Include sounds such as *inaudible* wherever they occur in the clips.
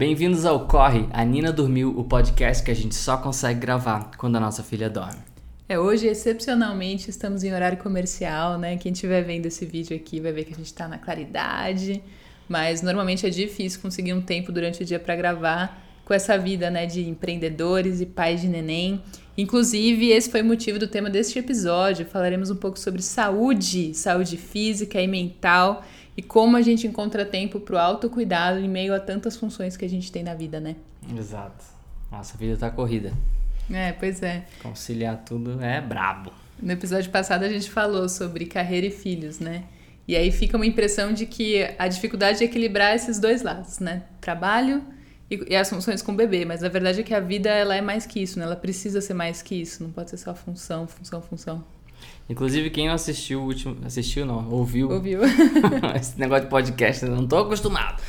Bem-vindos ao Corre, a Nina Dormiu, o podcast que a gente só consegue gravar quando a nossa filha dorme. É, hoje, excepcionalmente, estamos em horário comercial, né? Quem estiver vendo esse vídeo aqui vai ver que a gente tá na claridade, mas normalmente é difícil conseguir um tempo durante o dia para gravar com essa vida, né, de empreendedores e pais de neném. Inclusive, esse foi o motivo do tema deste episódio. Falaremos um pouco sobre saúde, saúde física e mental e como a gente encontra tempo para o autocuidado em meio a tantas funções que a gente tem na vida, né? Exato. Nossa, a vida tá corrida. É, pois é. Conciliar tudo é brabo. No episódio passado a gente falou sobre carreira e filhos, né? E aí fica uma impressão de que a dificuldade é equilibrar esses dois lados, né? Trabalho e, e, as funções com o bebê. Mas a verdade é que a vida ela é mais que isso, né? Ela precisa ser mais que isso. Não pode ser só função, função, função. Inclusive, quem não assistiu o último. Assistiu, não, ouviu. Ouviu. *laughs* Esse negócio de podcast, eu não tô acostumado.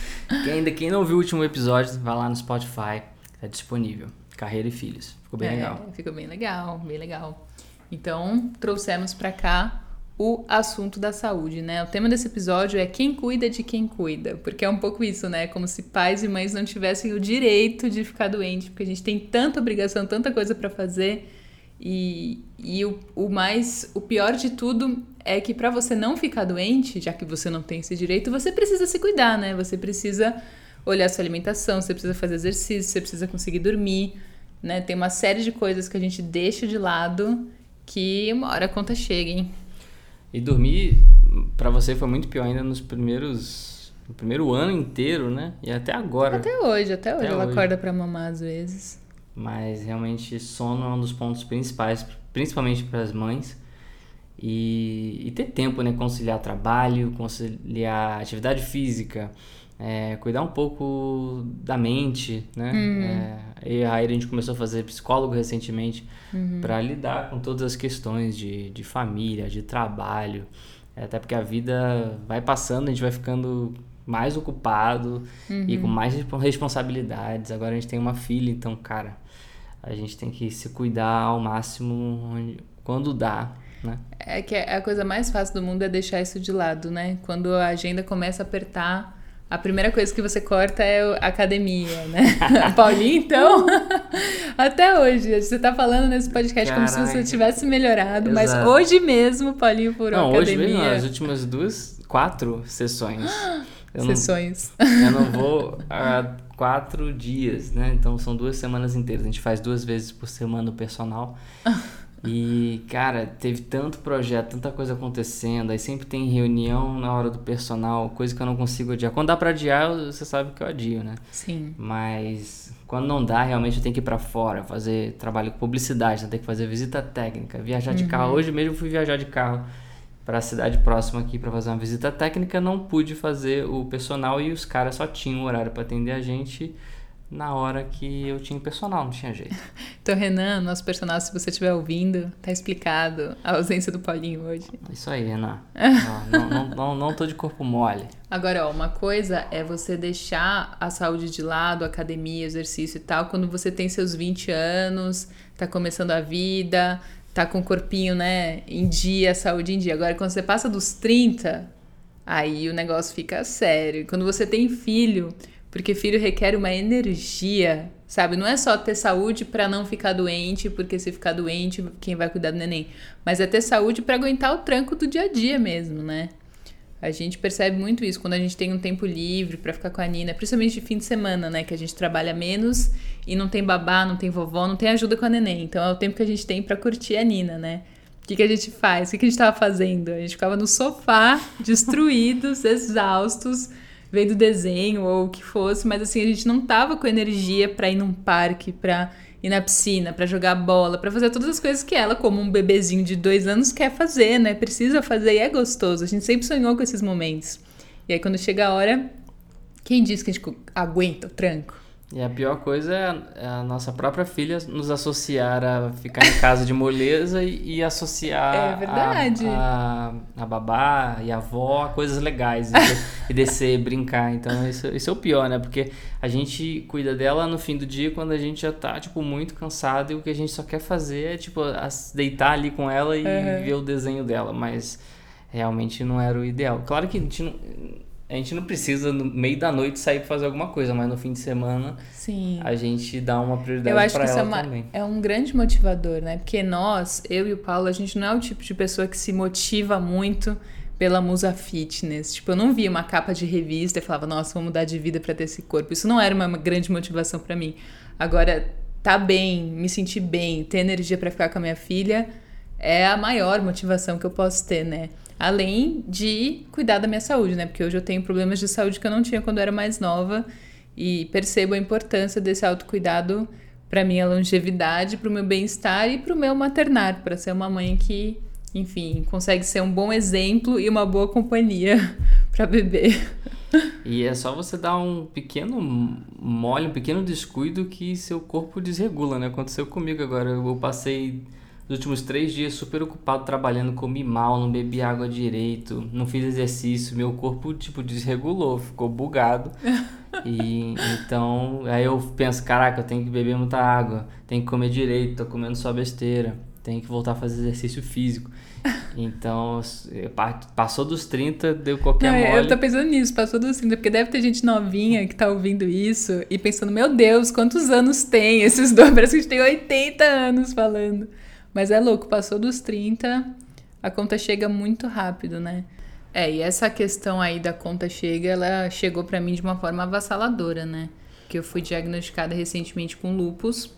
Quem, ainda, quem não viu o último episódio, vai lá no Spotify, tá disponível. Carreira e Filhos. Ficou bem é, legal. Ficou bem legal, bem legal. Então, trouxemos para cá o assunto da saúde, né? O tema desse episódio é quem cuida de quem cuida, porque é um pouco isso, né? Como se pais e mães não tivessem o direito de ficar doente, porque a gente tem tanta obrigação, tanta coisa para fazer. E, e o, o mais, o pior de tudo é que para você não ficar doente, já que você não tem esse direito, você precisa se cuidar, né? Você precisa olhar sua alimentação, você precisa fazer exercício, você precisa conseguir dormir, né? Tem uma série de coisas que a gente deixa de lado que uma hora a conta chega, hein? E dormir para você foi muito pior ainda nos primeiros no primeiro ano inteiro, né? E até agora. Até hoje, até hoje Até ela hoje. acorda para mamar às vezes. Mas realmente sono é um dos pontos principais, principalmente para as mães. E, e ter tempo, né? Conciliar trabalho, conciliar atividade física, é, cuidar um pouco da mente, né? É, e aí a gente começou a fazer psicólogo recentemente para lidar com todas as questões de, de família, de trabalho. Até porque a vida vai passando, a gente vai ficando mais ocupado e com mais respo- responsabilidades. Agora a gente tem uma filha, então, cara, a gente tem que se cuidar ao máximo onde- quando dá, né? É que a coisa mais fácil do mundo é deixar isso de lado, né? Quando a agenda começa a apertar, a primeira coisa que você corta é a academia, né? *laughs* A Paulinha, então, *laughs* até hoje, você tá falando nesse podcast como se você Caraca. tivesse melhorado, mas Exato. hoje mesmo, Paulinho furou Não, a hoje academia. mesmo, as últimas duas, quatro sessões. *gasps* Eu não, Sessões. eu não *laughs* vou há quatro dias, né? Então são duas semanas inteiras. A gente faz duas vezes por semana o personal. *laughs* E, cara, teve tanto projeto, tanta coisa acontecendo. Aí sempre tem reunião na hora do personal, coisa que eu não consigo adiar. Quando dá pra adiar, você sabe que eu adio, né? Sim. Mas quando não dá, realmente eu tenho que ir pra fora, fazer trabalho com publicidade, né? tem que fazer visita técnica, viajar de carro. Hoje mesmo eu fui viajar de carro para a cidade próxima aqui para fazer uma visita técnica, não pude fazer o personal e os caras só tinham horário para atender a gente na hora que eu tinha personal, não tinha jeito. *laughs* Então, Renan, nosso personagem, se você estiver ouvindo, tá explicado a ausência do Paulinho hoje. Isso aí, Renan. *laughs* Não, não, não, não, não tô de corpo mole. Agora, ó, uma coisa é você deixar a saúde de lado, academia, exercício e tal, quando você tem seus 20 anos, tá começando a vida, tá com o corpinho, né, em dia, saúde em dia. Agora, quando você passa dos 30, aí o negócio fica sério. Quando você tem filho, porque filho requer uma energia, sabe? Não é só ter saúde pra não ficar doente, porque se ficar doente, quem vai cuidar do neném? Mas é ter saúde pra aguentar o tranco do dia a dia mesmo, né? A gente percebe muito isso quando a gente tem um tempo livre pra ficar com a Nina, principalmente de fim de semana, né? Que a gente trabalha menos e não tem babá, não tem vovó, não tem ajuda com a neném. Então é o tempo que a gente tem pra curtir a Nina, né? O que, que a gente faz? O que, que a gente tava fazendo? A gente ficava no sofá, *laughs* destruídos, exaustos, vendo desenho ou o que fosse, mas assim, a gente não tava com energia pra ir num parque, pra ir na piscina, pra jogar bola, pra fazer todas as coisas que ela, como um bebezinho de dois anos, quer fazer, né? Precisa fazer e é gostoso. A gente sempre sonhou com esses momentos. E aí, quando chega a hora, quem diz que a gente aguenta o tranco? E a pior coisa é a, é a nossa própria filha nos associar a ficar em casa de moleza e, e associar É verdade. A, a, a babá e a avó a coisas legais e, *laughs* e descer, brincar. Então isso, isso é o pior, né? Porque a gente cuida dela no fim do dia quando a gente já tá, tipo, muito cansado e o que a gente só quer fazer é, tipo, deitar ali com ela e Uhum. ver o desenho dela. Mas realmente não era o ideal. Claro que a gente não a gente não precisa no meio da noite sair para fazer alguma coisa, mas no fim de semana Sim. a gente dá uma prioridade Eu acho para que isso ela é, uma- também. é um grande motivador, né? Porque nós, eu e o Paulo, a gente não é o tipo de pessoa que se motiva muito pela musa fitness. Tipo, eu não via uma capa de revista e falava, nossa, vou mudar de vida pra ter esse corpo. Isso não era uma grande motivação pra mim. Agora, tá bem, me sentir bem, ter energia pra ficar com a minha filha é a maior motivação que eu posso ter, né? Além de cuidar da minha saúde, né? Porque hoje eu tenho problemas de saúde que eu não tinha quando eu era mais nova e percebo a importância desse autocuidado para minha longevidade, para o meu bem-estar e para o meu maternar, para ser uma mãe que, enfim, consegue ser um bom exemplo e uma boa companhia *laughs* para bebê. E é só você dar um pequeno mole, um pequeno descuido que seu corpo desregula, né? Aconteceu comigo agora. Eu passei os últimos três dias super ocupado trabalhando, comi mal, não bebi água direito, não fiz exercício, meu corpo, tipo, desregulou, ficou bugado. *laughs* E então, aí eu penso, caraca, eu tenho que beber muita água, tenho que comer direito, tô comendo só besteira, tenho que voltar a fazer exercício físico. Então, passou dos 30, deu qualquer Não, mole. eu tô pensando nisso, passou do 30, porque deve ter gente novinha que tá ouvindo isso e pensando, meu Deus, quantos anos tem esses dois? *laughs* Parece que a gente tem 80 anos falando. Mas é louco, passou dos 30, a conta chega muito rápido, né? É, e essa questão aí da conta chega, ela chegou pra mim de uma forma avassaladora, né? Que eu fui diagnosticada recentemente com lupus,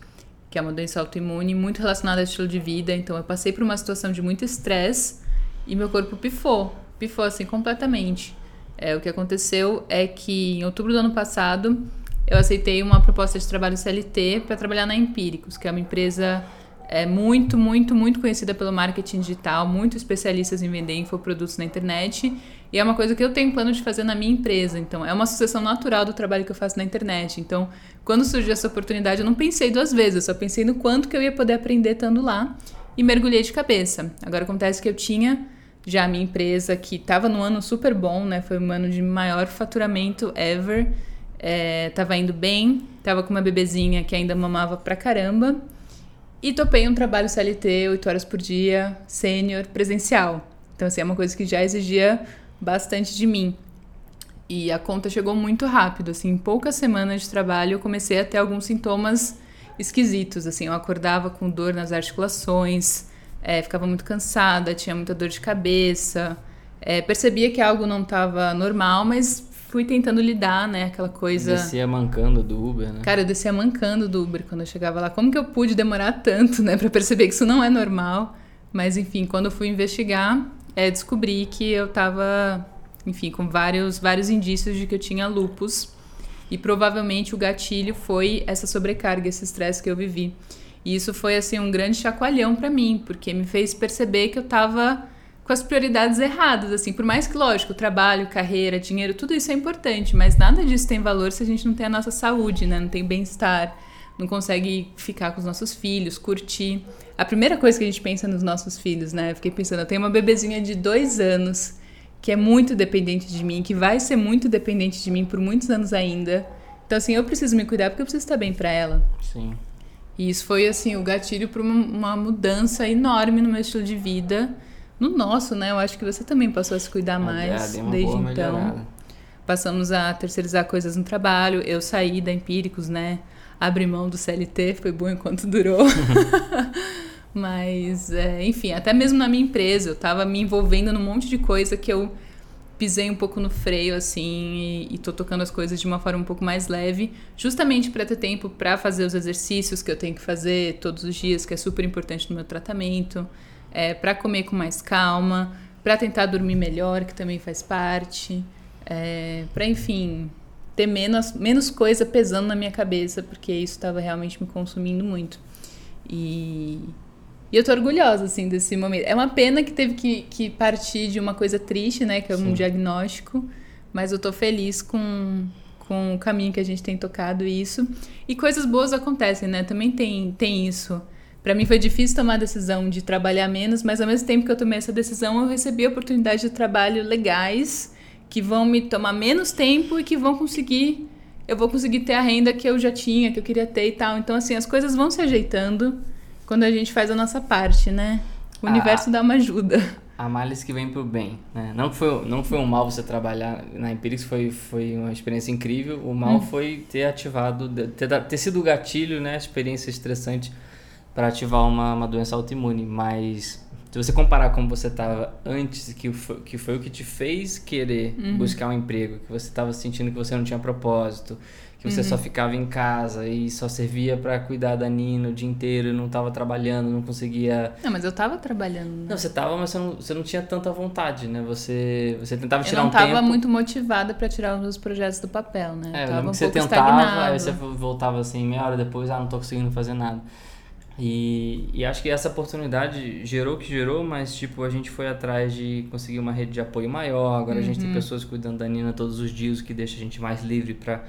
que é uma doença autoimune muito relacionada ao estilo de vida. Então eu passei por uma situação de muito estresse e meu corpo pifou, pifou assim completamente. É, o que aconteceu é que em outubro do ano passado eu aceitei uma proposta de trabalho CLT para trabalhar na Empíricos, que é uma empresa é, muito, muito, muito conhecida pelo marketing digital, muito especialistas em vender infoprodutos na internet. E é uma coisa que eu tenho plano de fazer na minha empresa. Então, é uma sucessão natural do trabalho que eu faço na internet. Então, quando surgiu essa oportunidade, eu não pensei duas vezes, eu só pensei no quanto que eu ia poder aprender estando lá e mergulhei de cabeça. Agora acontece que eu tinha já a minha empresa que estava num ano super bom, né? Foi um ano de maior faturamento ever. É, tava indo bem, tava com uma bebezinha que ainda mamava pra caramba. E topei um trabalho CLT, 8 horas por dia, sênior, presencial. Então, assim, é uma coisa que já exigia bastante de mim. E a conta chegou muito rápido, assim, em poucas semanas de trabalho eu comecei a ter alguns sintomas esquisitos, assim, eu acordava com dor nas articulações, é, ficava muito cansada, tinha muita dor de cabeça, é, percebia que algo não estava normal, mas fui tentando lidar, né, aquela coisa... Descia mancando do Uber, né? Cara, eu descia mancando do Uber quando eu chegava lá. Como que eu pude demorar tanto, né, pra perceber que isso não é normal? Mas, enfim, quando eu fui investigar, é, descobri que eu tava, enfim, com vários, vários indícios de que eu tinha lupus. E provavelmente o gatilho foi essa sobrecarga, esse estresse que eu vivi. E isso foi, assim, um grande chacoalhão pra mim, porque me fez perceber que eu tava com as prioridades erradas, assim, por mais que, lógico, trabalho, carreira, dinheiro, tudo isso é importante, mas nada disso tem valor se a gente não tem a nossa saúde, né? Não tem bem-estar, não consegue ficar com os nossos filhos, curtir. A primeira coisa que a gente pensa nos nossos filhos, né? Eu fiquei pensando, eu tenho uma bebezinha de dois anos que é muito dependente de mim, que vai ser muito dependente de mim por muitos anos ainda. Então, assim, eu preciso me cuidar porque eu preciso estar bem pra ela. Sim. E isso foi, assim, o gatilho para uma, uma mudança enorme no meu estilo de vida. No nosso, né? Eu acho que você também passou a se cuidar mais Ah, desde então. melhorada. Passamos a terceirizar coisas no trabalho. Eu saí da Empíricos, né? Abri mão do CLT, foi bom enquanto durou. *laughs* Mas, é, enfim, até mesmo na minha empresa, eu tava me envolvendo num monte de coisa que eu pisei um pouco no freio, assim, e, e tô tocando as coisas de uma forma um pouco mais leve, justamente para ter tempo para fazer os exercícios que eu tenho que fazer todos os dias, que é super importante no meu tratamento, é, para comer com mais calma, para tentar dormir melhor, que também faz parte, é, para, enfim, ter menos, menos coisa pesando na minha cabeça, porque isso estava realmente me consumindo muito. E, e eu tô orgulhosa, assim, desse momento. É uma pena que teve que, que partir de uma coisa triste, né? Que é um Sim. diagnóstico. Mas eu tô feliz com, com o caminho que a gente tem tocado isso. E coisas boas acontecem, né? Também tem, tem isso. Pra mim foi difícil tomar a decisão de trabalhar menos, mas ao mesmo tempo que eu tomei essa decisão, eu recebi oportunidades de trabalho legais que vão me tomar menos tempo e que vão conseguir. Eu vou conseguir ter a renda que eu já tinha, que eu queria ter e tal. Então, assim, as coisas vão se ajeitando quando a gente faz a nossa parte, né? O Ah. universo dá uma ajuda. há males que vem pro bem, né? Não foi, não foi um mal você trabalhar na Empirix, foi, foi uma experiência incrível. O mal hum. foi ter ativado, ter, ter sido o gatilho, né? Experiência estressante para ativar uma, uma doença autoimune. Mas se você comparar como você estava antes, que foi, que foi o que te fez querer uhum. buscar um emprego, que você estava sentindo que você não tinha propósito, que você uhum. só ficava em casa e só servia para cuidar da Nina o dia inteiro, não estava trabalhando, não conseguia. Não, mas eu estava trabalhando. Né? Não, você estava, mas você não, você não tinha tanta vontade, né? Você, você tentava tirar um tempo. Eu não estava muito motivada para tirar os meus projetos do papel, né? É, eu tava um você tentava, aí você voltava assim, meia hora depois, ah, não estou conseguindo fazer nada. E, e acho que essa oportunidade gerou o que gerou, mas tipo, a gente foi atrás de conseguir uma rede de apoio maior. Agora uhum. a gente tem uhum. pessoas cuidando da Nina todos os dias, o que deixa a gente mais livre para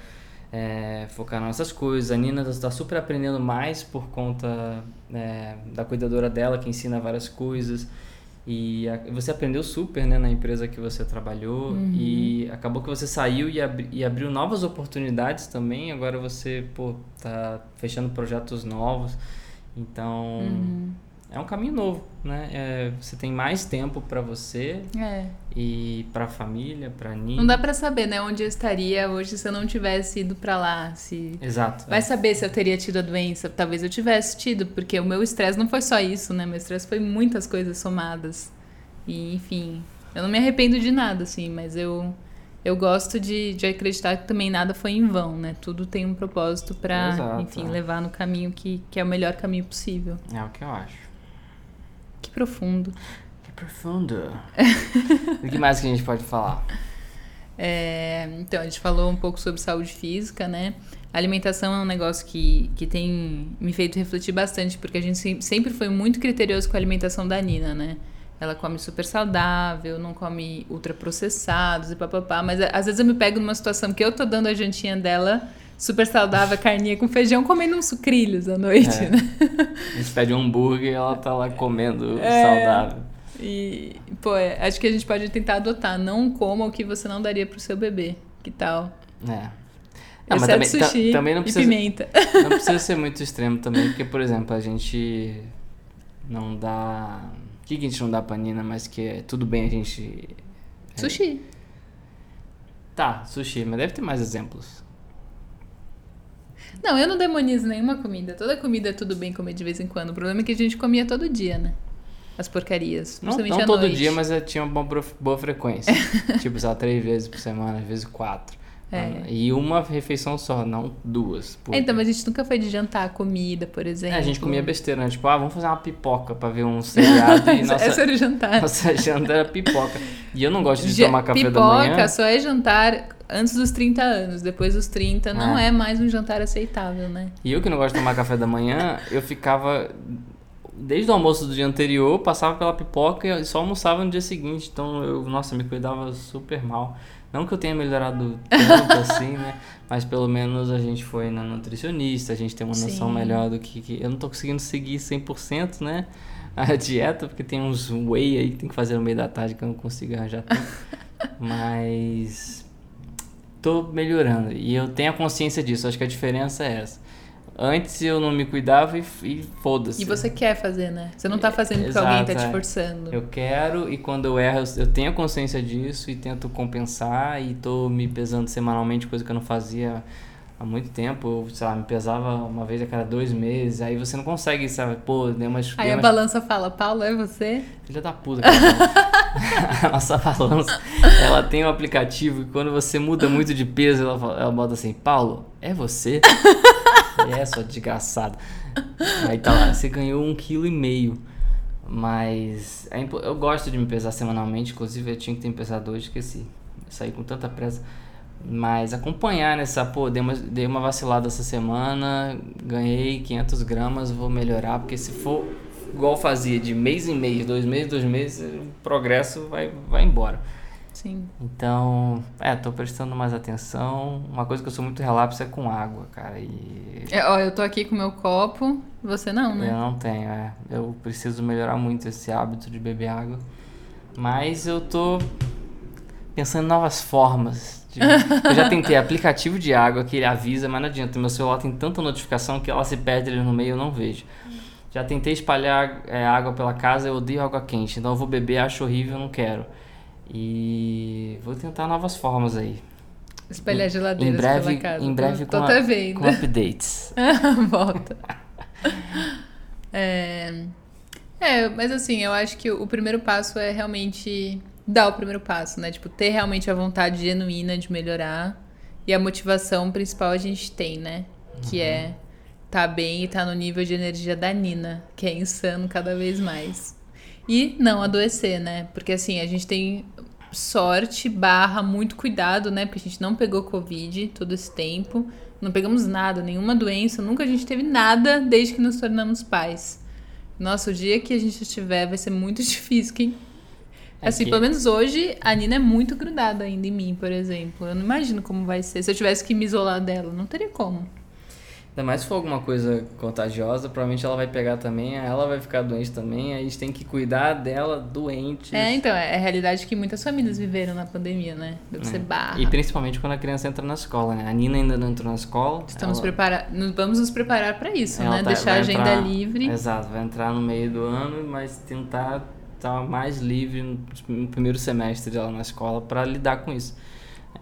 é, focar nas nossas coisas. A Nina está super aprendendo mais por conta é, da cuidadora dela, que ensina várias coisas. E a, você aprendeu super né, na empresa que você trabalhou uhum. e acabou que você saiu e, abri, e abriu novas oportunidades também. Agora você pô, tá fechando projetos novos. Então, uhum é um caminho novo, né? É, você tem mais tempo para você é. e para a família, para Nina. Não dá para saber, né, onde eu estaria hoje se eu não tivesse ido para lá, se Exato. Vai é. saber se eu teria tido a doença, talvez eu tivesse tido, porque o meu estresse não foi só isso, né? Meu estresse foi muitas coisas somadas. E, enfim, eu não me arrependo de nada assim, mas eu eu gosto de, de acreditar que também nada foi em vão, né? Tudo tem um propósito para, enfim, levar no caminho que, que é o melhor caminho possível. É o que eu acho. Que profundo. Que profundo. *laughs* o que mais que a gente pode falar? É, então, a gente falou um pouco sobre saúde física, né? A alimentação é um negócio que, que tem me feito refletir bastante, porque a gente sempre foi muito criterioso com a alimentação da Nina, né? Ela come super saudável, não come ultraprocessados e papapá, mas às vezes eu me pego numa situação que eu tô dando a jantinha dela super saudável, carninha com feijão, comendo uns sucrilhos à noite, é. né? A gente pede um hambúrguer e ela tá lá comendo é. saudável. E, pô, é, acho que a gente pode tentar adotar. Não coma o que você não daria pro seu bebê. Que tal? É. Não, mas também, sushi também não precisa, e pimenta. Não precisa ser muito extremo também, porque, por exemplo, a gente não dá... O que, que a gente não dá pra Nina, mas que é tudo bem a gente... Sushi. Tá, sushi, mas deve ter mais exemplos. Não, eu não demonizo nenhuma comida. Toda comida é tudo bem comer de vez em quando. O problema é que a gente comia todo dia, né? As porcarias. Não, não todo noite. dia, mas tinha uma boa, boa frequência. *laughs* tipo, só três vezes por semana, às vezes quatro. É. E uma refeição só, não duas. É, então, mas a gente nunca foi de jantar comida, por exemplo. É, a gente comia besteira, né? Tipo, ah, vamos fazer uma pipoca pra ver um seriado. e *laughs* nossa, Essa era o jantar. Nossa janta era pipoca. E eu não gosto de tomar café pipoca da manhã. Pipoca só é jantar antes dos 30 anos. Depois dos 30 não é. é mais um jantar aceitável, né? E eu que não gosto de tomar café da manhã, eu ficava desde o almoço do dia anterior, passava pela pipoca e só almoçava no dia seguinte. Então eu, nossa, me cuidava super mal. Não que eu tenha melhorado tanto *laughs* assim, né? Mas pelo menos a gente foi na nutricionista, a gente tem uma noção Sim. melhor do que, que, Eu não tô conseguindo seguir 100%, né? A *laughs* dieta, porque tem uns whey aí que tem que fazer no meio da tarde que eu não consigo arranjar tempo. *laughs* Mas tô melhorando e eu tenho a consciência disso. Acho que a diferença é essa. Antes eu não me cuidava e, e foda-se. E você quer fazer, né? Você não tá fazendo porque Exato, alguém tá te é. forçando. Eu quero e quando eu erro, eu tenho consciência disso e tento compensar e tô me pesando semanalmente, coisa que eu não fazia há muito tempo, sei lá, me pesava uma vez a cada dois meses, aí você não consegue, sabe, pô, deu umas... Aí deu a umas... balança fala, Paulo, é você? Filha da puta, cara. *laughs* a nossa balança, ela tem um aplicativo e quando você muda muito de peso, ela, ela bota assim, Paulo, é você? É, sua desgraçada. Aí tá lá, você ganhou um quilo e meio. Mas é impo... eu gosto de me pesar semanalmente, inclusive eu tinha que ter me pesado hoje, esqueci. Saí com tanta pressa. Mas acompanhar nessa, pô, dei uma, dei uma vacilada essa semana, ganhei 500 gramas, vou melhorar, porque se for igual fazia de mês em mês, dois meses, dois meses, o progresso vai, vai embora. Sim. Então, é, tô prestando mais atenção. Uma coisa que eu sou muito relapso é com água, cara. E... É, ó, eu tô aqui com meu copo, você não, né? Eu não tenho, é. Eu preciso melhorar muito esse hábito de beber água. Mas eu tô pensando em novas formas *laughs* eu já tentei aplicativo de água que ele avisa, mas não adianta. Meu celular tem tanta notificação que ela se perde ali no meio eu não vejo. Já tentei espalhar é, água pela casa, eu odeio água quente, então eu vou beber, acho horrível, não quero. E vou tentar novas formas aí. Espalhar geladeiras em breve, pela casa. Em breve tô, com, tô a- vendo. com updates. *laughs* Volta. *laughs* É... é, mas assim, eu acho que o primeiro passo é realmente dar o primeiro passo, né? Tipo, ter realmente a vontade genuína de melhorar. E a motivação principal a gente tem, né? Que é tá bem e tá no nível de energia da Nina, que é insano cada vez mais. E não adoecer, né? Porque assim, a gente tem sorte barra muito cuidado, né? Porque a gente não pegou Covid todo esse tempo. Não pegamos nada, nenhuma doença. Nunca a gente teve nada desde que nos tornamos pais. Nossa, o dia que a gente estiver vai ser muito *laughs* difícil. Quem... É Assim, que- pelo menos hoje, a Nina é muito grudada ainda em mim, por exemplo. Eu não imagino como vai ser. Se eu tivesse que me isolar dela, não teria como. Ainda mais se for alguma coisa contagiosa, provavelmente ela vai pegar também, ela vai ficar doente também, aí a gente tem que cuidar dela doente. É, então, é a realidade que muitas famílias viveram na pandemia, né? Deve ser barra. E principalmente quando a criança entra na escola, né? A Nina ainda não entrou na escola. Estamos ela- preparados. Vamos nos preparar para isso, ela né? tá- Deixar a agenda entrar- livre. Exato, vai entrar no meio do ano, mas tentar estar mais livre no, primeiro semestre dela na escola para lidar com isso.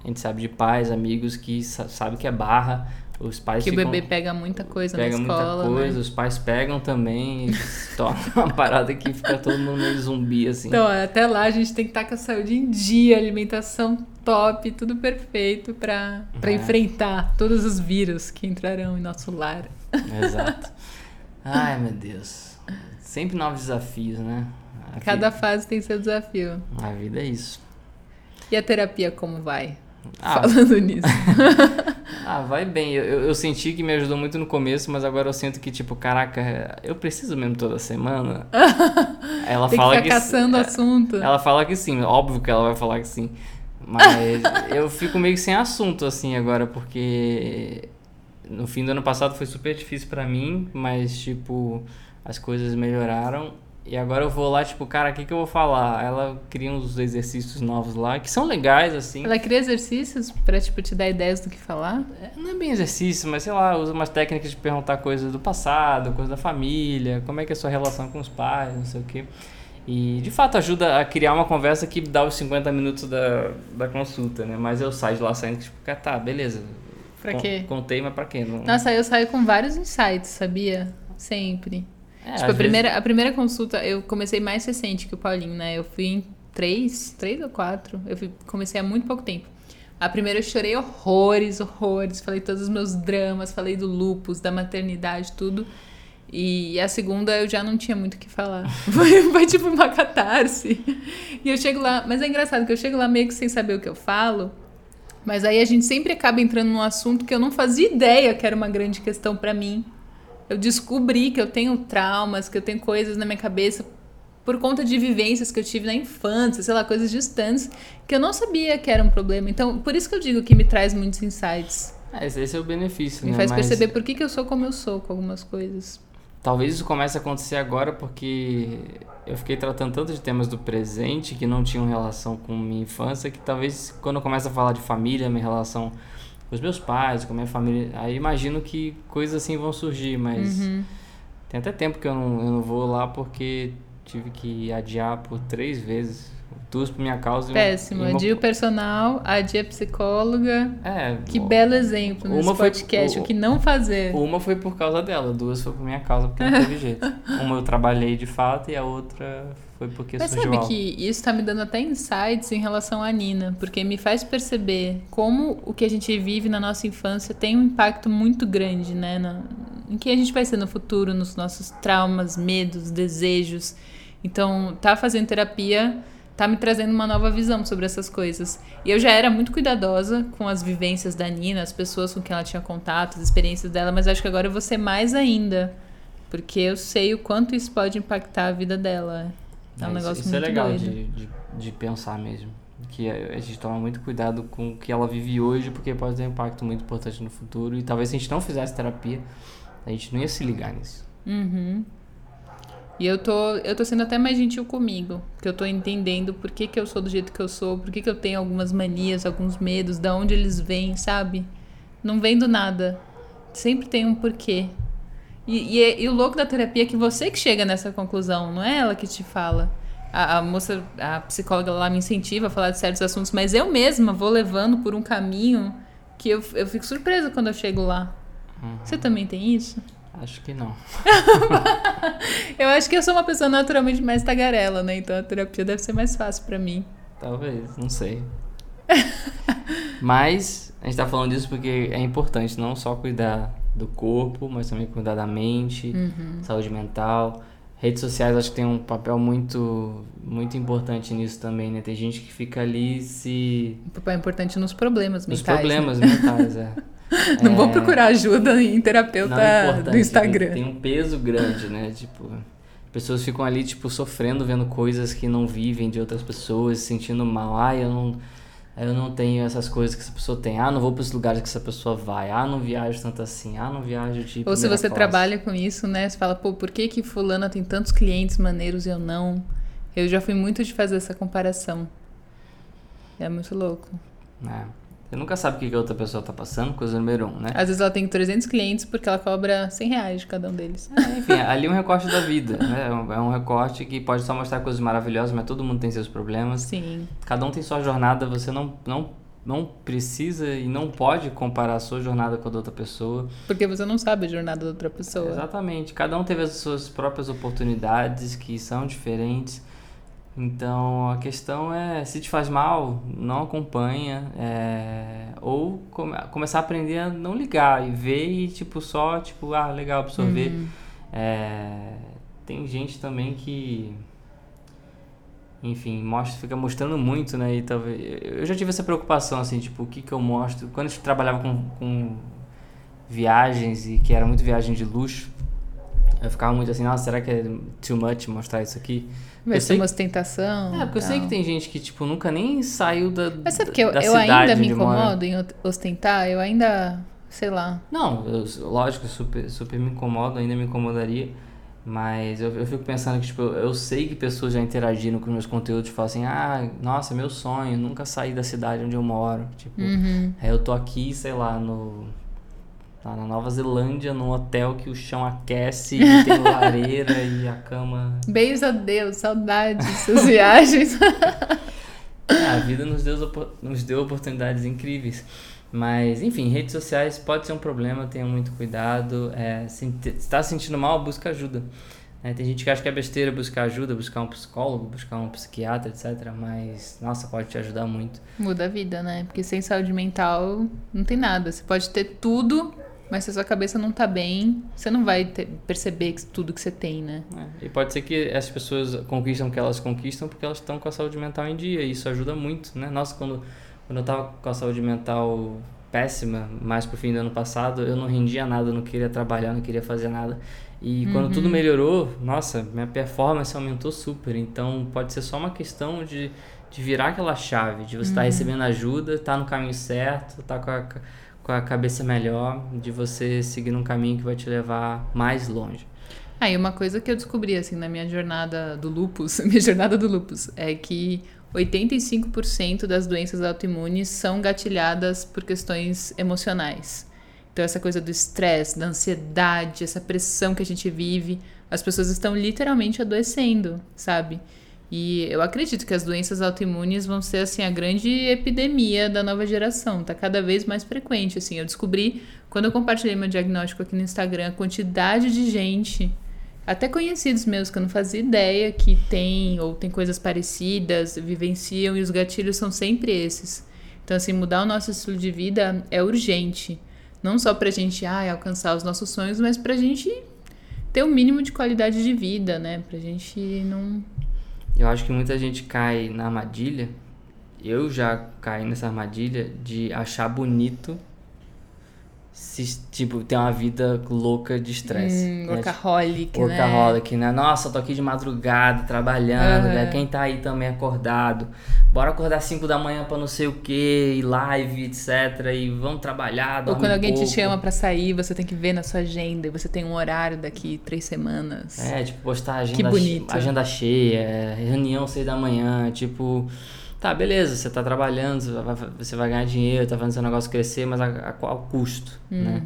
A gente sabe de pais, amigos que sa sabe que é barra, os pais Que o ficam, bebê pega muita coisa pega na escola, muita coisa, né? os pais pegam também, e *laughs* torna uma parada que fica todo mundo meio zumbi assim. Então, até lá a gente tem que estar com a saúde em dia, alimentação top, tudo perfeito para É. enfrentar todos os vírus que entrarão em nosso lar. Exato. *laughs* Ai, meu Deus. Sempre novos desafios, né? A Cada vida, fase tem seu desafio. a vida é isso. E a terapia como vai? Ah, Falando nisso. *laughs* Ah, vai bem. Eu, eu, senti que me ajudou muito no começo, mas agora eu sinto que, tipo, caraca, eu preciso mesmo toda semana. *laughs* ela tem que fala ficar que caçando é, assunto. Ela fala que sim, óbvio que ela vai falar que sim. Mas *laughs* eu fico meio que sem assunto, assim, agora, porque no fim do ano passado foi super difícil pra mim, mas, tipo, as coisas melhoraram. E agora eu vou lá, tipo, cara, o que, que eu vou falar? Ela cria uns exercícios novos lá, que são legais, assim. Ela cria exercícios pra, tipo, te dar ideias do que falar? Não é bem exercício, mas sei lá, usa umas técnicas de perguntar coisas do passado, coisas da família, como é que é a sua relação com os pais, não sei o quê. E de fato ajuda a criar uma conversa que dá os 50 minutos da, da consulta, né? Mas eu saio de lá saindo tipo, cara, tá, beleza. Pra quê? Contei, mas pra quê? Não... Nossa, eu saio com vários insights, sabia? Sempre. É, tipo, a primeira, a primeira consulta, eu comecei mais recente que o Paulinho, né? Eu fui em três, três ou quatro. Eu fui- comecei há muito pouco tempo. A primeira eu chorei horrores, horrores. Falei todos os meus dramas, falei do lupus, da maternidade, tudo. E a segunda eu já não tinha muito o que falar. *laughs* Foi, foi tipo uma catarse. E eu chego lá, mas é engraçado que eu chego lá meio que sem saber o que eu falo. Mas aí a gente sempre acaba entrando num assunto que eu não fazia ideia que era uma grande questão pra mim. Eu descobri que eu tenho traumas, que eu tenho coisas na minha cabeça por conta de vivências que eu tive na infância, sei lá, coisas distantes, que eu não sabia que era um problema. Então, por isso que eu digo que me traz muitos insights. É, esse é o benefício, Me né? faz Mas perceber por que, que eu sou como eu sou com algumas coisas. Talvez isso comece a acontecer agora porque eu fiquei tratando tanto de temas do presente que não tinham relação com minha infância, que talvez quando eu começo a falar de família, minha relação com os meus pais, com a minha família, aí imagino que coisas assim vão surgir, mas Uhum. tem até tempo que eu não, eu não vou lá porque tive que adiar por três vezes. Duas por minha causa Péssimo. uma- Adia o personal, a psicóloga. É, Que o- belo exemplo nesse Uma foi- podcast. O, o- que não fazer. Uma foi por causa dela, duas foi por minha causa, porque não teve jeito. Uma eu trabalhei de fato e a outra foi porque Mas surgiu sabe que isso tá me dando até insights em relação à Nina, porque me faz perceber como o que a gente vive na nossa infância tem um impacto muito grande, né? Na, em quem a gente vai ser no futuro, nos nossos traumas, medos, desejos. Então, tá fazendo terapia tá me trazendo uma nova visão sobre essas coisas. E eu já era muito cuidadosa com as vivências da Nina, as pessoas com quem ela tinha contato, as experiências dela, mas acho que agora eu vou ser mais ainda. Porque eu sei o quanto isso pode impactar a vida dela. É um isso- negócio isso muito é legal de, de, de pensar mesmo. Que a gente toma muito cuidado com o que ela vive hoje, porque pode ter um impacto muito importante no futuro. E talvez se a gente não fizesse terapia, a gente não ia se ligar nisso. Uhum. E eu tô, eu tô sendo até mais gentil comigo, porque eu tô entendendo por que, que eu sou do jeito que eu sou, por que, que eu tenho algumas manias, alguns medos, da onde eles vêm, sabe? Não vem do nada. Sempre tem um porquê. E, e, e, o louco da terapia é que você que chega nessa conclusão, não é ela que te fala. A, a moça, a psicóloga lá me incentiva a falar de certos assuntos, mas eu mesma vou levando por um caminho que eu, eu fico surpresa quando eu chego lá. Uhum. Você também tem isso? Acho que não. *laughs* eu acho que eu sou uma pessoa naturalmente mais tagarela, né? Então a terapia deve ser mais fácil para mim. Talvez, não sei. *laughs* mas a gente tá falando disso porque é importante não só cuidar do corpo, mas também cuidar da mente, uhum. saúde mental. Redes sociais acho que tem um papel muito muito importante nisso também, né? Tem gente que fica ali se... Um papel importante nos problemas mentais. Nos problemas né? mentais, é. *laughs* *laughs* Não é... vou procurar ajuda em terapeuta é do Instagram. Tem, tem um peso grande, né? Tipo, pessoas ficam ali, tipo, sofrendo, vendo coisas que não vivem de outras pessoas, se sentindo mal. Ah, eu não eu não tenho essas coisas que essa pessoa tem. Ah, não vou para os lugares que essa pessoa vai. Ah, não viajo tanto assim. Ah, não viajo de Ou se você classe. trabalha com isso, né? Você fala, pô, por que que fulana tem tantos clientes maneiros e eu não? Eu já fui muito de fazer essa comparação. É muito louco. É. Você nunca sabe o que a outra pessoa tá passando, coisa número um, né? Às vezes ela tem 300 clientes porque ela cobra 100 reais de cada um deles. É, enfim, ali é um recorte da vida, né? É um recorte que pode só mostrar coisas maravilhosas, mas todo mundo tem seus problemas. Sim. Cada um tem sua jornada, você não, não, não precisa e não pode comparar a sua jornada com a da outra pessoa. Porque você não sabe a jornada da outra pessoa. exatamente. Cada um teve as suas próprias oportunidades que são diferentes. Então a questão é, se te faz mal, não acompanha, é, ou come, começar a aprender a não ligar e ver e tipo só, tipo, ah, legal, absorver. Uhum. É, tem gente também que, enfim, mostra, fica mostrando muito, né? E talvez, eu já tive essa preocupação, assim, tipo, o que que eu mostro? Quando eu trabalhava com, com viagens e que era muito viagem de luxo, eu ficava muito assim, nossa, será que é too much mostrar isso aqui? Vai ser uma ostentação. É, porque eu sei que tem gente que, tipo, nunca nem saiu da. Mas sabe que eu, eu ainda me incomodo em ostentar? Eu ainda. sei lá. Não, eu, lógico, super, super me incomodo, ainda me incomodaria. Mas eu, eu fico pensando que, tipo, eu sei que pessoas já interagiram com meus conteúdos e falam assim, ah, nossa, meu sonho, nunca sair da cidade onde eu moro. Tipo, uhum. aí eu tô aqui, sei lá, no Tá na Nova Zelândia, num hotel que o chão aquece e tem *laughs* lareira e a cama. Beijos a Deus, saudades suas *laughs* viagens. é, a vida nos deu, nos deu oportunidades incríveis. Mas, enfim, redes sociais pode ser um problema, tenha muito cuidado. É, se está se sentindo mal, busca ajuda. É, tem gente que acha que é besteira buscar ajuda, buscar um psicólogo, buscar um psiquiatra, etc. Mas, nossa, pode te ajudar muito. Muda a vida, né? Porque sem saúde mental não tem nada. Você pode ter tudo, mas se a sua cabeça não tá bem, você não vai ter, perceber tudo que você tem, né? É, e pode ser que as pessoas conquistam o que elas conquistam porque elas estão com a saúde mental em dia. E isso ajuda muito, né? Nossa, quando, quando eu tava com a saúde mental péssima, mais pro fim do ano passado, eu não rendia nada, não queria trabalhar, não queria fazer nada. E quando uhum. tudo melhorou, nossa, minha performance aumentou super. Então pode ser só uma questão de, de virar aquela chave, de você estar tá uhum. tá recebendo ajuda, estar tá no caminho certo, tá com a com a cabeça melhor, de você seguir um caminho que vai te levar mais longe. Ah, e uma coisa que eu descobri assim na minha jornada do lupus, *laughs* minha jornada do lupus, é que 85% das doenças autoimunes são gatilhadas por questões emocionais. Então essa coisa do estresse, da ansiedade, essa pressão que a gente vive, as pessoas estão literalmente adoecendo, sabe? E eu acredito que as doenças autoimunes vão ser assim a grande epidemia da nova geração, tá cada vez mais frequente assim. Eu descobri quando eu compartilhei meu diagnóstico aqui no Instagram, a quantidade de gente, até conhecidos meus que eu não fazia ideia que tem ou tem coisas parecidas, vivenciam e os gatilhos são sempre esses. Então assim, mudar o nosso estilo de vida é urgente, não só pra gente ah, alcançar os nossos sonhos, mas pra gente ter o um mínimo de qualidade de vida, né? Pra gente não eu acho que muita gente cai na armadilha. Eu já caí nessa armadilha de achar bonito se, tipo, ter uma vida louca de estresse. Hum, né? Workaholic, né? Workaholic, né? Nossa, tô aqui de madrugada, trabalhando, uhum. né? Quem tá aí também acordado. Bora acordar 5 da manhã pra não sei o que, e live, etc. E vamos trabalhar, Ou quando alguém pouco. te chama pra sair, você tem que ver na sua agenda e você tem um horário daqui três semanas. É, tipo, postar agenda, agenda cheia, reunião 6 da manhã, tipo... Tá, beleza, você tá trabalhando, você vai, você vai ganhar dinheiro, tá fazendo seu negócio crescer, mas a, a qual custo, hum. né?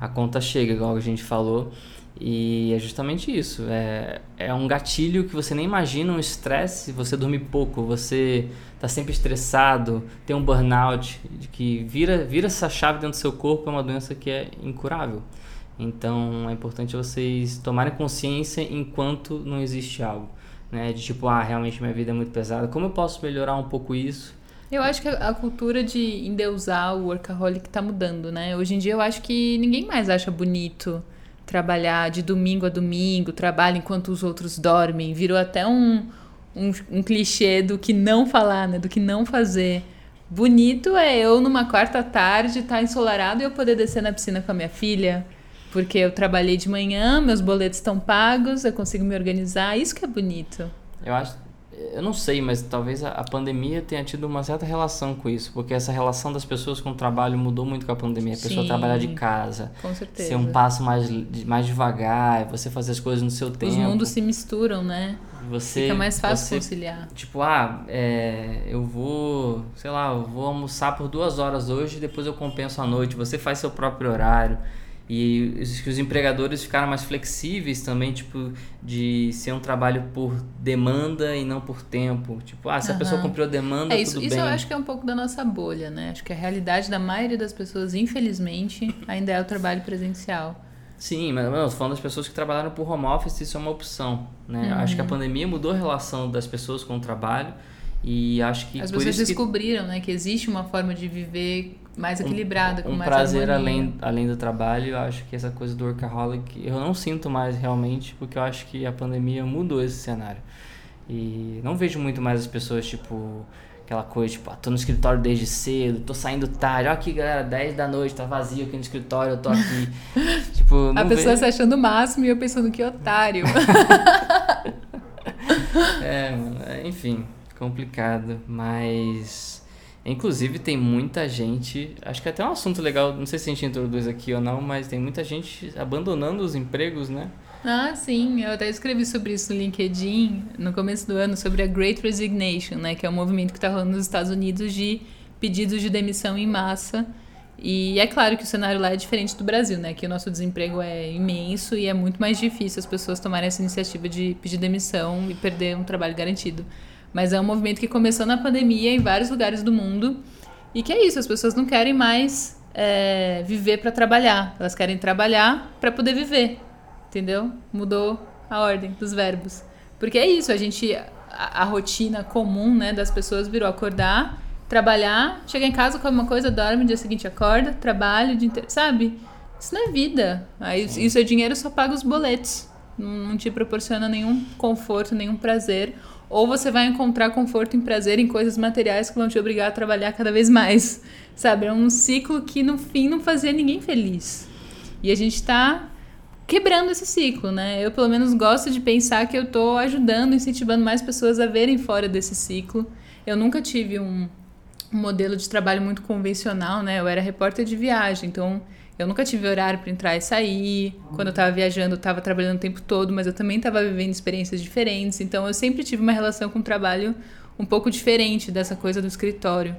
a conta chega, igual a gente falou. E é justamente isso. É, é um gatilho que você nem imagina, um estresse, você dormir pouco, você tá sempre estressado, tem um burnout, que vira, vira essa chave dentro do seu corpo, é uma doença que é incurável. Então é importante vocês tomarem consciência enquanto não existe algo. Né? De tipo, ah, realmente minha vida é muito pesada, como eu posso melhorar um pouco isso? Eu acho que a cultura de endeusar o workaholic tá mudando, né? Hoje em dia eu acho que ninguém mais acha bonito trabalhar de domingo a domingo, trabalha enquanto os outros dormem. Virou até um, um, um clichê do que não falar, né? Do que não fazer. Bonito é eu numa quarta tarde estar tá ensolarado e eu poder descer na piscina com a minha filha. Porque eu trabalhei de manhã, meus boletos estão pagos, eu consigo me organizar. Isso que é bonito. Eu acho eu não sei, mas talvez a, a, pandemia tenha tido uma certa relação com isso, porque essa relação das pessoas com o trabalho mudou muito com a pandemia. A pessoa Sim, trabalhar de casa, com certeza. ser um passo mais, mais devagar, você fazer as coisas no seu tempo. Os mundos se misturam, né? Você, Fica mais fácil você, conciliar. Tipo, ah, é, eu vou, sei lá, eu vou almoçar por duas horas hoje, depois eu compenso à noite. Você faz seu próprio horário. E os, os empregadores ficaram mais flexíveis também, tipo, de ser um trabalho por demanda e não por tempo. Tipo, ah, se a pessoa cumpriu a demanda, é, isso, tudo isso bem. eu acho que é um pouco da nossa bolha, né? Acho que a realidade da maioria das pessoas, infelizmente, ainda é o trabalho presencial. Sim, mas não, falando das pessoas que trabalharam por home office, isso é uma opção, né? Uhum. Acho que a pandemia mudou a relação das pessoas com o trabalho e acho que as pessoas descobriram, que... né, que existe uma forma de viver mais equilibrada, um, com um mais prazer harmonia. além, além do trabalho. Eu acho que essa coisa do workaholic eu não sinto mais realmente, porque eu acho que a pandemia mudou esse cenário. E não vejo muito mais as pessoas, tipo, aquela coisa, tipo, ah, tô no escritório desde cedo, tô saindo tarde, ó aqui galera, 10 da noite, tá vazio aqui no escritório, eu tô aqui. *laughs* tipo, A pessoa vejo... se achando o máximo e eu pensando que otário. *laughs* é, enfim, complicado, mas Inclusive, tem muita gente. Acho que é até um assunto legal, não sei se a gente introduz aqui ou não, mas tem muita gente abandonando os empregos, né? Ah, sim. Eu até escrevi sobre isso no LinkedIn no começo do ano, sobre a Great Resignation, né? Que é um movimento que está rolando nos Estados Unidos de pedidos de demissão em massa. E é claro que o cenário lá é diferente do Brasil, né? Que o nosso desemprego é imenso e é muito mais difícil as pessoas tomarem essa iniciativa de pedir demissão e perder um trabalho garantido. Mas é um movimento que começou na pandemia em vários lugares do mundo. E que é isso, as pessoas não querem mais é, viver para trabalhar. Elas querem trabalhar para poder viver. Entendeu? Mudou a ordem dos verbos. Porque é isso, a gente. A, a rotina comum né, das pessoas virou acordar, trabalhar, chegar em casa, come uma coisa, dorme, no dia seguinte acorda, trabalha, sabe? Isso não é vida. Aí, isso é dinheiro, só paga os boletos. Não, não te proporciona nenhum conforto, nenhum prazer ou você vai encontrar conforto e prazer em coisas materiais que vão te obrigar a trabalhar cada vez mais. Sabe? É um ciclo que no fim não fazia ninguém feliz. E a gente está quebrando esse ciclo, né? Eu pelo menos gosto de pensar que eu estou ajudando, incentivando mais pessoas a verem fora desse ciclo. Eu nunca tive um, um modelo de trabalho muito convencional, né? Eu era repórter de viagem, então eu nunca tive horário para entrar e sair. Quando eu estava viajando, eu estava trabalhando o tempo todo, mas eu também estava vivendo experiências diferentes. Então, eu sempre tive uma relação com o trabalho um pouco diferente dessa coisa do escritório.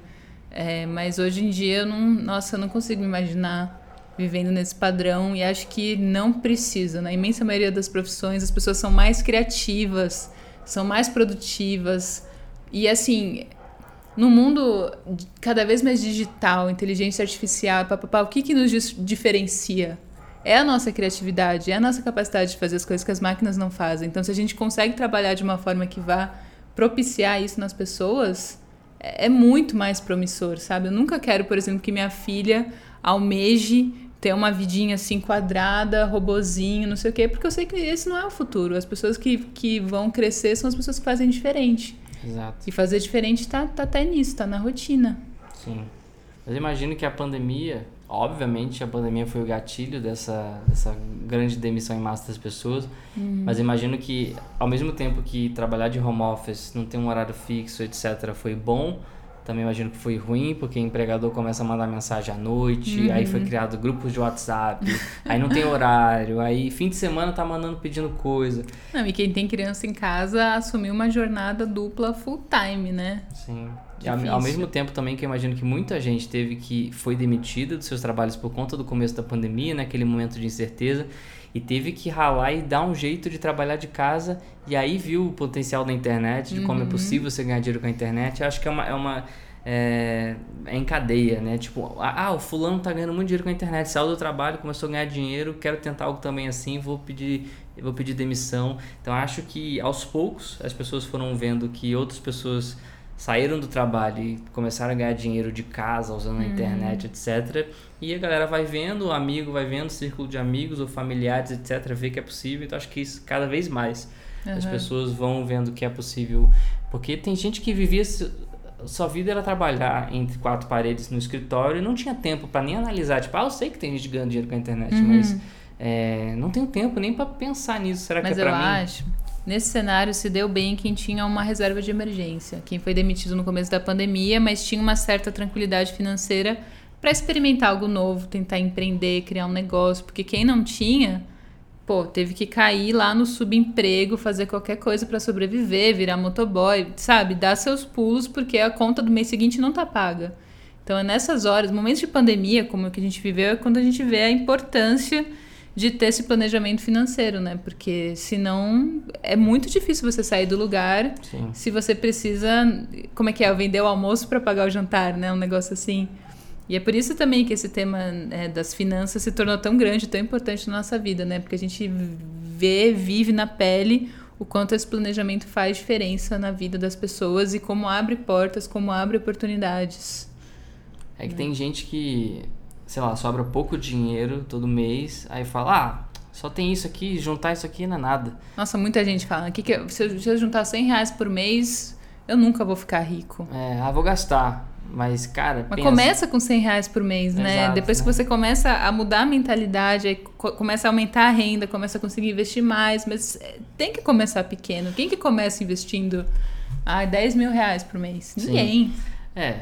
É, mas hoje em dia, eu não, nossa, eu não consigo me imaginar vivendo nesse padrão e acho que não precisa. Na imensa maioria das profissões, as pessoas são mais criativas, são mais produtivas. E assim, no mundo cada vez mais digital, inteligência artificial, o que, que nos diferencia? É a nossa criatividade, é a nossa capacidade de fazer as coisas que as máquinas não fazem. Então, se a gente consegue trabalhar de uma forma que vá propiciar isso nas pessoas, é, é muito mais promissor, sabe? Eu nunca quero, por exemplo, que minha filha almeje ter uma vidinha assim quadrada, robozinho, não sei o quê, porque eu sei que esse não é o futuro. As pessoas que, que vão crescer são as pessoas que fazem diferente. Exato. E fazer diferente tá, tá até nisso, tá na rotina. Sim. Mas imagino que a pandemia, obviamente a pandemia foi o gatilho dessa, dessa grande demissão em massa das pessoas, uhum. mas imagino que ao mesmo tempo que trabalhar de home office, não ter um horário fixo, etc, foi bom, Também imagino que foi ruim, porque o empregador começa a mandar mensagem à noite, uhum. aí foi criado grupos de WhatsApp, aí não tem horário, aí fim de semana tá mandando pedindo coisa. Não, e quem tem criança em casa assumiu uma jornada dupla full time, né? Sim. E ao, ao, mesmo tempo também que eu imagino que muita gente teve que foi demitida dos seus trabalhos por conta do começo da pandemia, naquele né, momento de incerteza, e teve que ralar e dar um jeito de trabalhar de casa e aí viu o potencial da internet, de como é uhum. possível você ganhar dinheiro com a internet. Eu acho que é uma, é uma é, é, em cadeia, né? Tipo, ah, o fulano tá ganhando muito dinheiro com a internet, saiu do trabalho, começou a ganhar dinheiro, quero tentar algo também assim, vou pedir, vou pedir demissão. Então acho que aos poucos as pessoas foram vendo que outras pessoas saíram do trabalho e começaram a ganhar dinheiro de casa, usando a uhum. internet, etc. E a galera vai vendo, o amigo vai vendo, círculo de amigos ou familiares, etc., vê que é possível. Então acho que isso cada vez mais uhum. as pessoas vão vendo que é possível. Porque tem gente que vivia sua vida era trabalhar entre quatro paredes no escritório e não tinha tempo para nem analisar. Tipo, ah, eu sei que tem gente ganhando dinheiro com a internet, uhum. mas é, não tenho tempo nem para pensar nisso. Será mas que é para mim? Mas eu acho. Nesse cenário se deu bem quem tinha uma reserva de emergência, quem foi demitido no começo da pandemia, mas tinha uma certa tranquilidade financeira para experimentar algo novo, tentar empreender, criar um negócio, porque quem não tinha, pô, teve que cair lá no subemprego, fazer qualquer coisa para sobreviver, virar motoboy, sabe? Dar seus pulos porque a conta do mês seguinte não tá paga. Então é nessas horas, momentos de pandemia, como o que a gente viveu, é quando a gente vê a importância de ter esse planejamento financeiro, né? Porque senão é muito difícil você sair do lugar Sim. se você precisa, como é que é, vender o almoço para pagar o jantar, né? Um negócio assim. E é por isso também que esse tema é, das finanças se tornou tão grande, tão importante na nossa vida, né? Porque a gente vê, vive na pele o quanto esse planejamento faz diferença na vida das pessoas e como abre portas, como abre oportunidades. É que né? tem gente que, sei lá, sobra pouco dinheiro todo mês, aí fala, ah, só tem isso aqui, juntar isso aqui não é nada. Nossa, muita gente fala, que que se, eu, se eu juntar 100 reais por mês, eu nunca vou ficar rico. É, ah, vou gastar. Mas, cara. Mas pensa... começa com 100 reais por mês, né? Exato, Depois né? que você começa a mudar a mentalidade, começa a aumentar a renda, começa a conseguir investir mais, mas é, tem que começar pequeno. Quem que começa investindo ah, 10 mil reais por mês? Ninguém. Sim. É,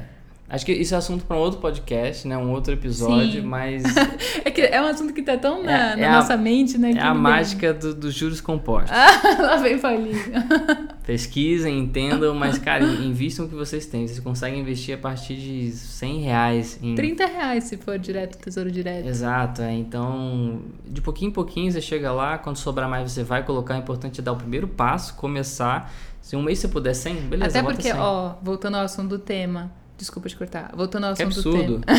Acho que isso é assunto para um outro podcast, né? Um outro episódio, Sim. mas. *laughs* é que é um assunto que tá tão na, é, na é nossa a, mente, né? É a mágica dos do juros compostos. Ah, *laughs* lá vem Paulinho. *laughs* Pesquisem, entendam, mas, cara, invistam o que vocês têm. Vocês conseguem investir a partir de 100 reais. Em... 30 reais se for direto, tesouro direto. Exato, é. Então, de pouquinho em pouquinho você chega lá, quando sobrar mais você vai colocar. É importante dar o primeiro passo, começar. Se um mês você puder 100, beleza, Até porque, 100. ó, voltando ao assunto do tema Desculpa te cortar. Voltando ao assunto que absurdo. do tema.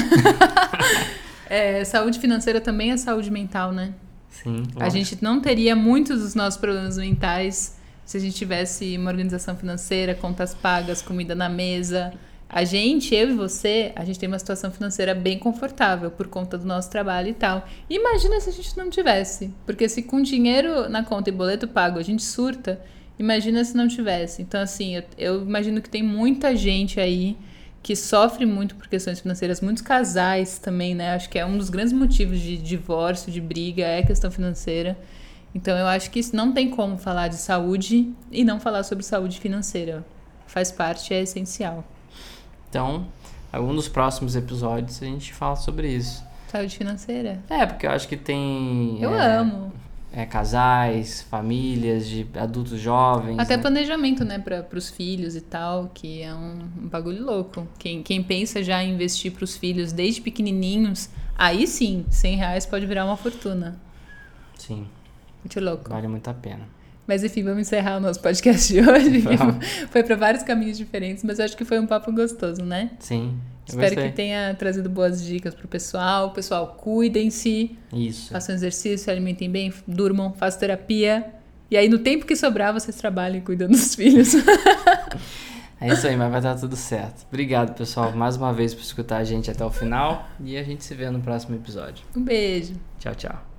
*laughs* é, saúde financeira também é saúde mental, né? Sim. Lógico. A gente não teria muitos dos nossos problemas mentais se a gente tivesse uma organização financeira, contas pagas, comida na mesa. A gente, eu e você, a gente tem uma situação financeira bem confortável por conta do nosso trabalho e tal. Imagina se a gente não tivesse. Porque se com dinheiro na conta e boleto pago a gente surta, imagina se não tivesse. Então, assim, eu, eu imagino que tem muita gente aí que sofre muito por questões financeiras, muitos casais também, né? Acho que é um dos grandes motivos de divórcio, de briga, é questão financeira. Então eu acho que isso não tem como falar de saúde e não falar sobre saúde financeira. Faz parte, é essencial. Então, algum dos próximos episódios a gente fala sobre isso. Saúde financeira? É, porque eu acho que tem. Eu é, amo é, casais, famílias, de adultos jovens. Até né? planejamento, né, para os filhos e tal, que é um, um, bagulho louco. Quem, quem pensa já em investir para os filhos desde pequenininhos, aí sim, 100 reais pode virar uma fortuna. Sim. Muito louco. Vale muito a pena. Mas enfim, vamos encerrar o nosso podcast de hoje. *laughs* foi para vários caminhos diferentes, mas eu acho que foi um papo gostoso, né? Sim. Espero que tenha trazido boas dicas pro pessoal. Pessoal, cuidem-se. Isso. Façam exercício, se alimentem bem, durmam, façam terapia. E aí, no tempo que sobrar, vocês trabalhem cuidando dos filhos. *laughs* é isso aí, mas vai dar tudo certo. Obrigado, pessoal, mais uma vez por escutar a gente até o final. E a gente se vê no próximo episódio. Um beijo. Tchau, tchau.